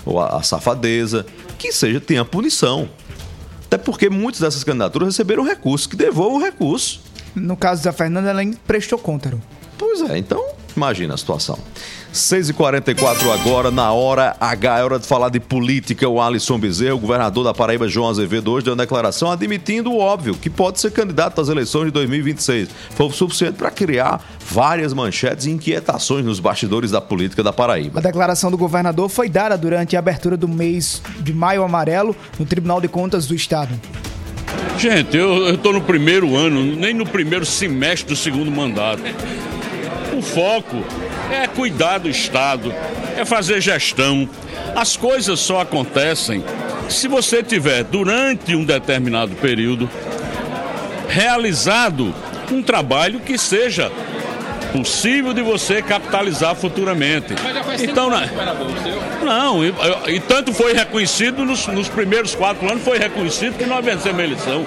ou à, à safadeza, que seja, tenha punição. Até porque muitas dessas candidaturas receberam recurso, que devolvam o recurso. No caso da Fernanda, ela prestou conta. Pois é, então imagina a situação. 6h44 agora, na hora H, é hora de falar de política. O Alisson Bezerra, o governador da Paraíba, João Azevedo, hoje deu uma declaração admitindo o óbvio, que pode ser candidato às eleições de 2026. Foi o suficiente para criar várias manchetes e inquietações nos bastidores da política da Paraíba. A declaração do governador foi dada durante a abertura do mês de Maio Amarelo no Tribunal de Contas do Estado. Gente, eu estou no primeiro ano, nem no primeiro semestre do segundo mandato. O foco é cuidar do Estado, é fazer gestão. As coisas só acontecem se você tiver, durante um determinado período, realizado um trabalho que seja possível de você capitalizar futuramente. Então, na- não, e, e tanto foi reconhecido nos, nos primeiros quatro anos, foi reconhecido que nós vencemos a eleição.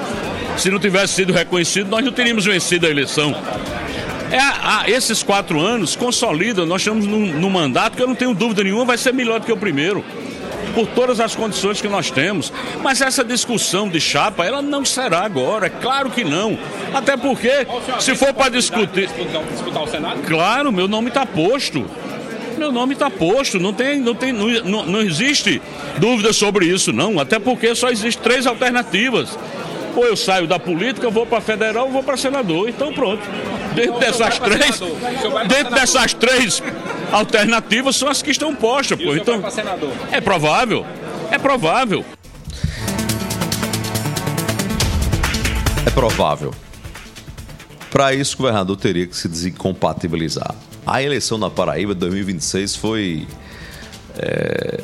Se não tivesse sido reconhecido, nós não teríamos vencido a eleição. É, a- esses quatro anos consolidam, nós estamos num, num mandato que eu não tenho dúvida nenhuma vai ser melhor do que o primeiro. Por todas as condições que nós temos. Mas essa discussão de chapa, ela não será agora, é claro que não. Até porque, se for para discutir. Disputar o Senado? Claro, meu nome está posto. Meu nome está posto, não, tem, não, tem, não, não, não existe dúvida sobre isso, não. Até porque só existem três alternativas. Ou eu saio da política, vou para federal ou vou para senador. Então pronto. Dentro dessas três, dentro dessas três alternativas são as que estão postas. Pô. Então, é provável. É provável. É provável. Para isso, o governador teria que se desincompatibilizar. A eleição na Paraíba de 2026 foi é,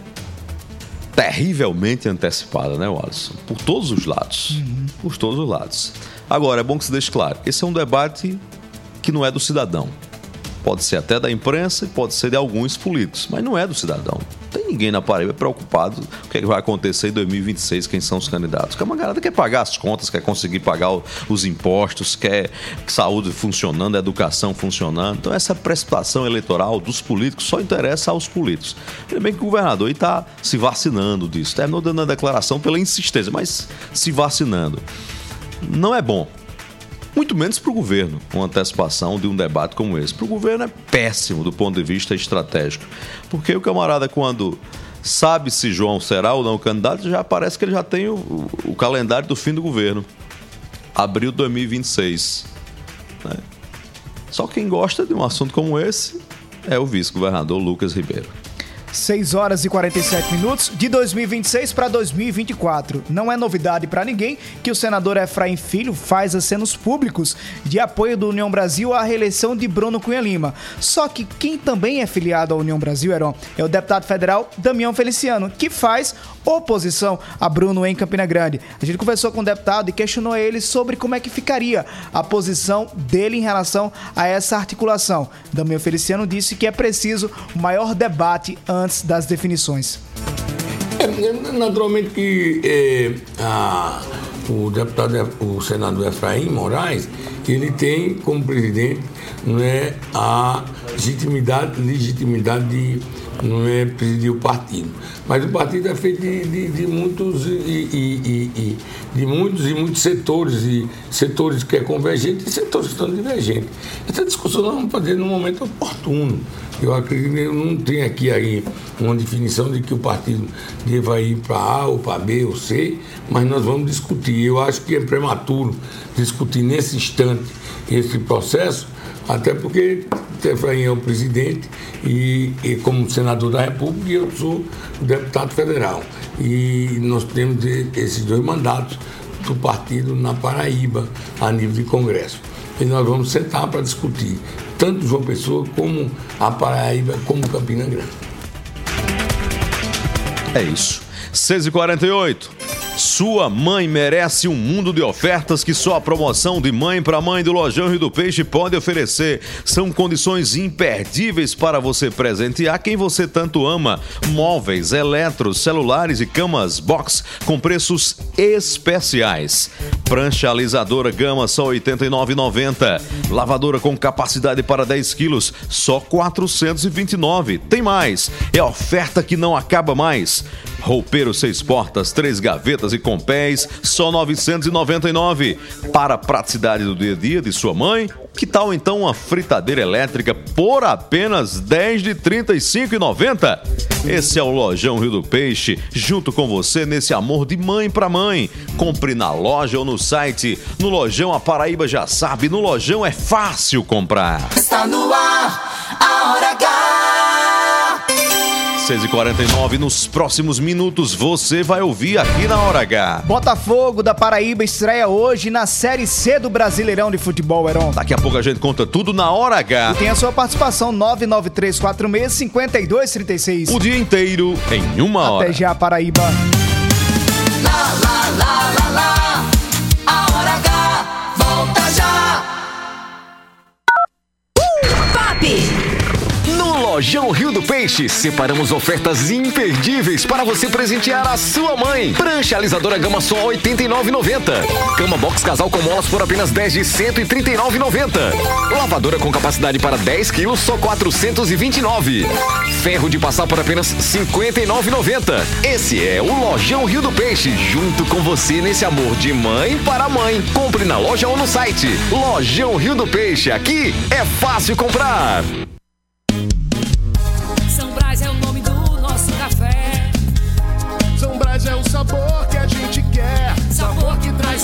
terrivelmente antecipada, né, Wallace? Por todos os lados. Por todos os lados. Agora, é bom que se deixe claro: esse é um debate que não é do cidadão. Pode ser até da imprensa e pode ser de alguns políticos, mas não é do cidadão. Não tem ninguém na Paraíba preocupado com o que, é que vai acontecer em 2026, quem são os candidatos. Porque a galera quer pagar as contas, quer conseguir pagar os impostos, quer saúde funcionando, educação funcionando. Então essa precipitação eleitoral dos políticos só interessa aos políticos. Ainda bem que o governador está se vacinando disso. Terminou dando a declaração pela insistência, mas se vacinando. Não é bom. Muito menos para o governo, uma antecipação de um debate como esse. Para o governo é péssimo do ponto de vista estratégico. Porque o camarada, quando sabe se João será ou não candidato, já parece que ele já tem o, o- calendário do fim do governo. Abril de 2026. né? Só quem gosta de um assunto como esse é o vice-governador Lucas Ribeiro. 6 horas e 47 minutos de 2026 para 2024. Não é novidade para ninguém que o senador Efraim Filho faz acenos públicos de apoio do União Brasil à reeleição de Bruno Cunha Lima. Só que quem também é filiado à União Brasil, Heron, é o deputado federal Damião Feliciano, que faz oposição a Bruno em Campina Grande. A gente conversou com o deputado e questionou ele sobre como é que ficaria a posição dele em relação a essa articulação. Damião Feliciano disse que é preciso maior debate antes das definições. É, naturalmente que é, a- o deputado, o senador Efraim Moraes, ele tem como presidente não é, a legitimidade, legitimidade de não é, presidir o partido. Mas o partido é feito de, de- de muitos e, e- e- de muitos e muitos setores, e setores que é convergente e setores que estão divergentes. Essa discussão nós vamos fazer no momento oportuno. Eu acredito que não tenho aqui aí uma definição de que o partido deva ir para A ou para B ou C, mas nós vamos discutir. Eu acho que é prematuro discutir nesse instante esse processo, até porque Efraim é o presidente e, e como senador da República eu sou deputado federal. E nós temos esses dois mandatos do partido na Paraíba, a nível de Congresso. E nós vamos sentar para discutir tanto João Pessoa como a Paraíba, como Campina Grande. É isso. 6h48. Sua mãe merece um mundo de ofertas que só a promoção de mãe para mãe do Lojão Rio do Peixe pode oferecer. São condições imperdíveis para você presentear quem você tanto ama. Móveis, eletros, celulares e camas box com preços especiais. Prancha alisadora Gama só R$ 89,90. Lavadora com capacidade para 10 quilos só R$ 429. Tem mais. É oferta que não acaba mais. Roupeiro seis portas, três gavetas e com pés, só 999. Para a praticidade do dia a dia de sua mãe, que tal então uma fritadeira elétrica por apenas 10 de 35,90? Esse é o Lojão Rio do Peixe, junto com você nesse amor de mãe para mãe. Compre na loja ou no site. No Lojão a Paraíba já sabe, no Lojão é fácil comprar. Está no ar, a hora H. 6h49, nos próximos minutos você vai ouvir aqui na Hora H. Botafogo da Paraíba estreia hoje na Série C do Brasileirão de Futebol, Heron. Daqui a pouco a gente conta tudo na Hora H. E tem a sua participação 993465236. O dia inteiro em uma hora. Até já, Paraíba. Lojão Rio do Peixe, separamos ofertas imperdíveis para você presentear a sua mãe. Prancha alisadora gama só 89,90. Cama box casal com molas por apenas 10 de 139,90. Lavadora com capacidade para 10 quilos só 429. Ferro de passar por apenas 59,90. Esse é o Lojão Rio do Peixe, junto com você nesse amor de mãe para mãe. Compre na loja ou no site. Lojão Rio do Peixe, aqui é fácil comprar.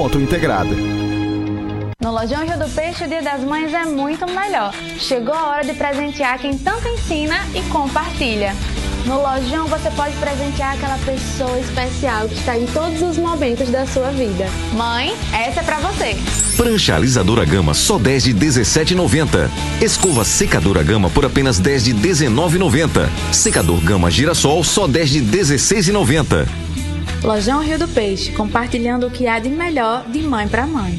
múltipla.integrada. No Lojão Rio do Peixe, o Dia das Mães é muito melhor. Chegou a hora de presentear quem tanto ensina e compartilha. No Lojão você pode presentear aquela pessoa especial que está em todos os momentos da sua vida. Mãe, essa é pra você. Prancha alisadora gama só 10 de 17,90. Escova secadora gama por apenas 10 de 19,90. Secador gama girassol só 10 de 16,90. Lojão Rio do Peixe, compartilhando o que há de melhor de mãe para mãe.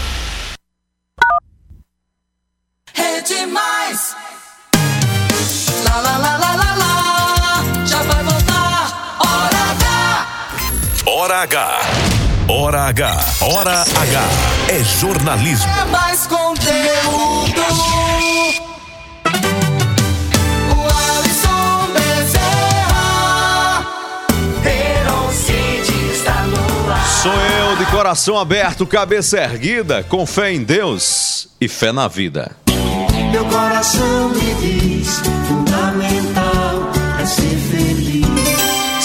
Hora H. Hora H. Hora H. É jornalismo. É mais conteúdo! O Alisson Bezerra, está no ar. Sou eu de coração aberto, cabeça erguida, com fé em Deus e fé na vida. Meu coração me diz: feliz.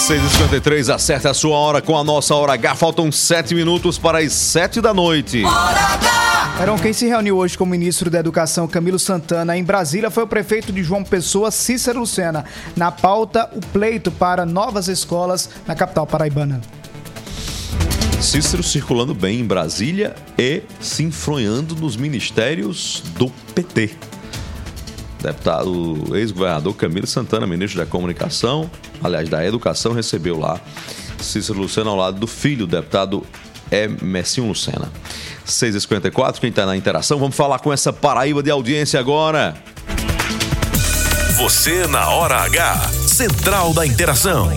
6h53, acerta a sua hora com a nossa hora H. Faltam 7 minutos para as 7 da noite. Eram quem se reuniu hoje com o ministro da Educação Camilo Santana em Brasília foi o prefeito de João Pessoa, Cícero Lucena. Na pauta, o pleito para novas escolas na capital paraibana. Cícero circulando bem em Brasília e se enfronhando nos ministérios do PT. Deputado, o ex-governador Camilo Santana, ministro da Comunicação, aliás, da Educação, recebeu lá Cícero Lucena ao lado do filho, o deputado Emerson Lucena. 6h54, quem está na interação, vamos falar com essa Paraíba de audiência agora. Você na Hora H. Central da Interação.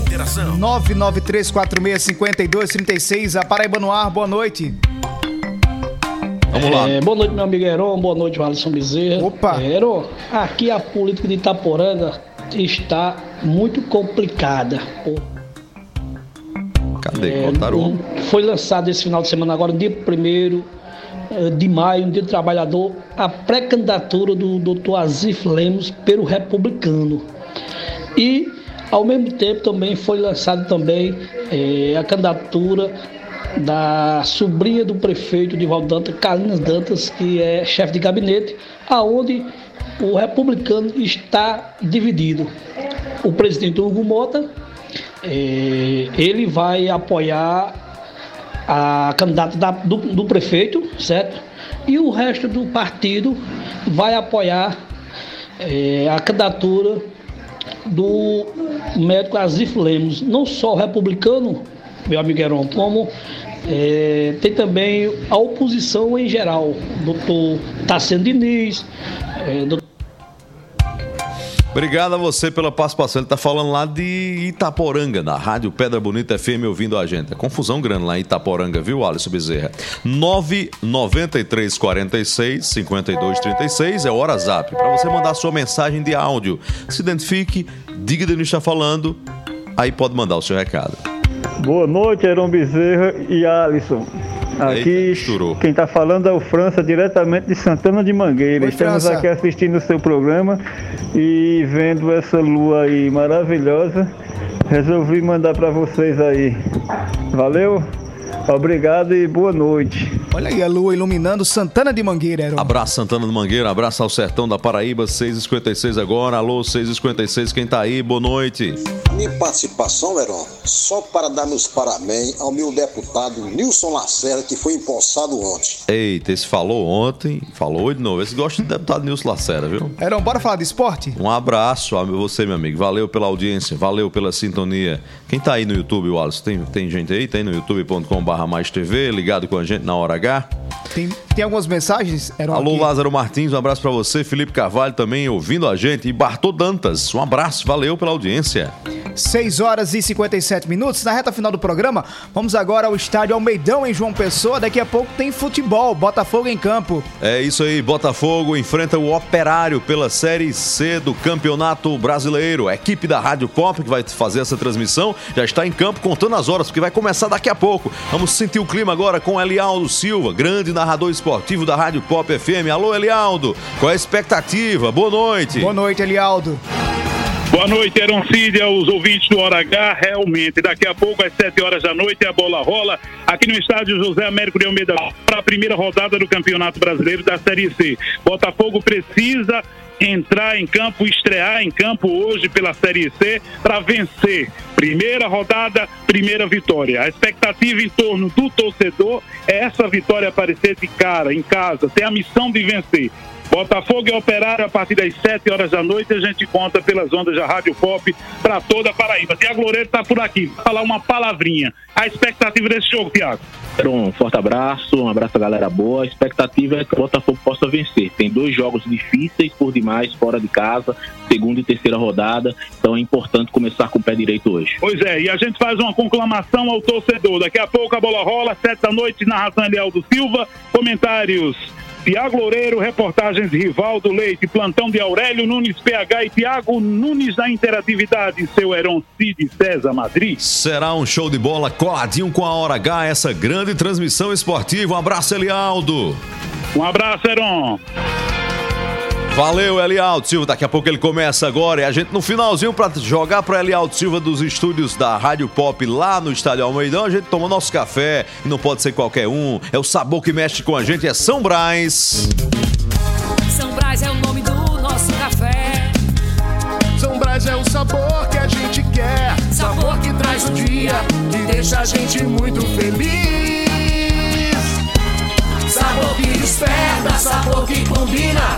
993465236, a Paraíba no ar, boa noite. Vamos lá. É, boa noite, meu amigo Heron. Boa noite, Alisson Bezerra. Opa! É, Heron, aqui a política de Itaporanga está muito complicada. Cadê? É, Botaram um- foi lançado esse final de semana, agora, dia 1 de maio, no dia do trabalhador, a pré-candidatura do Dr. Azif Lemos pelo republicano. E, ao mesmo tempo, também foi lançado também eh, a candidatura da sobrinha do prefeito de Dantas, Carlinhos Dantas, que é chefe de gabinete, aonde o republicano está dividido. O presidente Hugo Mota, eh, ele vai apoiar a candidata da- do, do prefeito, certo? E o resto do partido vai apoiar eh, a candidatura do médico Azif Lemos, não só o republicano, meu amigo Heron, como eh, tem também a oposição em geral, doutor Tassiano Diniz, eh, doutor Obrigado a você pela participação. Ele está falando lá de Itaporanga, na Rádio Pedra Bonita FM, ouvindo a gente. É confusão grande lá em Itaporanga, viu, Alisson Bezerra? 993 46 52 36 é o zap. Para você mandar sua mensagem de áudio. Se identifique, diga de onde está falando, aí pode mandar o seu recado. Boa noite, Heron Bezerra e Alisson. Aqui quem está falando é o França, diretamente de Santana de Mangueira. Oi, Estamos França. aqui assistindo o seu programa e vendo essa lua aí maravilhosa. Resolvi mandar para vocês aí. Valeu, obrigado e boa noite. Olha aí a lua iluminando Santana de Mangueira, Heron. Abraço Santana do Mangueira, abraço ao Sertão da Paraíba, 6h56 agora. Alô, 6h56, quem tá aí? Boa noite. Minha participação, Heron, só para dar meus parabéns ao meu deputado Nilson Lacerda, que foi empossado ontem. Eita, esse falou ontem, falou de novo. Esse gosta do deputado Nilson Lacerda, viu? Heron, bora falar de esporte? Um abraço a você, meu amigo. Valeu pela audiência, valeu pela sintonia. Quem tá aí no YouTube, Wallace? Tem, tem gente aí? Tem no youtube.com.br mais TV, ligado com a gente na hora Tem, tem algumas mensagens, Heron? Alô, aqui. Lázaro Martins, um abraço pra você. Felipe Carvalho também ouvindo a gente. E Bartô Dantas, um abraço, valeu pela audiência. 6 horas e 57 minutos. Na reta final do programa, vamos agora ao estádio Almeidão em João Pessoa. Daqui a pouco tem futebol, Botafogo em campo. É isso aí, Botafogo enfrenta o Operário pela Série C do Campeonato Brasileiro. A equipe da Rádio Pop que vai fazer essa transmissão já está em campo contando as horas, porque vai começar daqui a pouco. Vamos sentir o clima agora com Elialdo Silva, grande narrador esportivo da Rádio Pop FM. Alô, Elialdo, qual é a expectativa? Boa noite. Boa noite, Elialdo. Boa noite, Heron aos ouvintes do Hora H. Realmente, daqui a pouco, às 7 horas da noite, a bola rola aqui no estádio José Américo de Almeida para a primeira rodada do Campeonato Brasileiro da Série C. Botafogo precisa entrar em campo, estrear em campo hoje pela Série C para vencer. Primeira rodada, primeira vitória. A expectativa em torno do torcedor é essa vitória aparecer de cara, em casa, ter a missão de vencer. Botafogo e Operário a partir das 7 horas da noite. A gente conta pelas ondas da Rádio Pop para toda a Paraíba. Tiago Loureiro está por aqui. Vai falar uma palavrinha. A expectativa desse jogo, Tiago. Um forte abraço, um abraço à galera boa. A expectativa é que o Botafogo possa vencer. Tem dois jogos difíceis por demais fora de casa, segunda e terceira rodada. Então é importante começar com o pé direito hoje. Pois é, e a gente faz uma conclamação ao torcedor. Daqui a pouco a bola rola, 7 da noite, narração Elialdo Silva. Comentários. Tiago Loureiro, reportagens Rivaldo Leite, plantão de Aurélio Nunes PH e Tiago Nunes da Interatividade, seu Heron Cid César Madrid. Será um show de bola coladinho com a Hora H, essa grande transmissão esportiva. Um abraço, Elialdo. Um abraço, Heron. Valeu, Elialdo Silva. Daqui a pouco ele começa agora. E a gente no finalzinho para jogar para Elialdo Silva dos estúdios da Rádio Pop lá no Estádio Almeidão. A gente toma nosso café e não pode ser qualquer um. É o sabor que mexe com a gente, é São Brás. São Brás é o nome do nosso café. São Brás é o sabor que a gente quer. Sabor que traz o dia e deixa a gente muito feliz. Sabor que desperta, sabor que combina,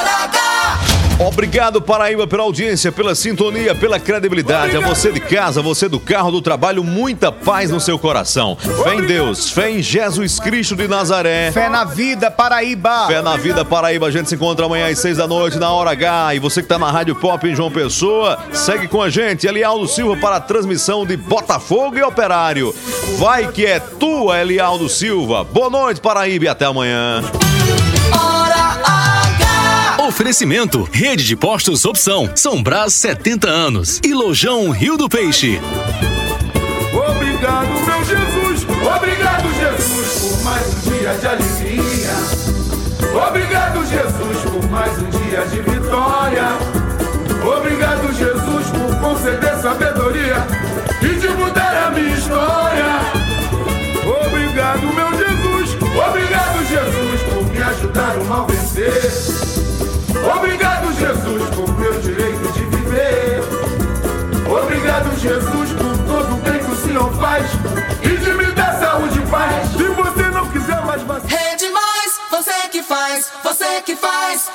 H. Obrigado, Paraíba, pela audiência, pela sintonia, pela credibilidade. A você de casa, você do carro, do trabalho, muita paz no seu coração. Fé em Deus, fé em Jesus Cristo de Nazaré. Fé na vida, Paraíba. Fé na vida, Paraíba. A gente se encontra amanhã às seis da noite na Hora H. E você que tá na Rádio Pop em João Pessoa, segue com a gente. Elialdo Silva para a transmissão de Botafogo e Operário. Vai que é tua, Elialdo Silva. Boa noite, Paraíba, e até amanhã. Oferecimento: Rede de Postos Opção, São Brás 70 anos e Lojão Rio do Peixe. Obrigado, meu Jesus. Obrigado, Jesus, por mais um dia. de alegria. Obrigado, Jesus, por mais um dia de vitória. Obrigado, Jesus, por conceder sabedoria e de mudar a minha história. Obrigado, meu Jesus. Obrigado, Jesus, por me ajudar o mal vencer. Obrigado, Jesus, por meu direito de viver. Obrigado, Jesus, por todo o bem que o Senhor faz e de me dar saúde e paz. Se você não quiser mais vacinar. Rede Mais, você que faz, você que faz.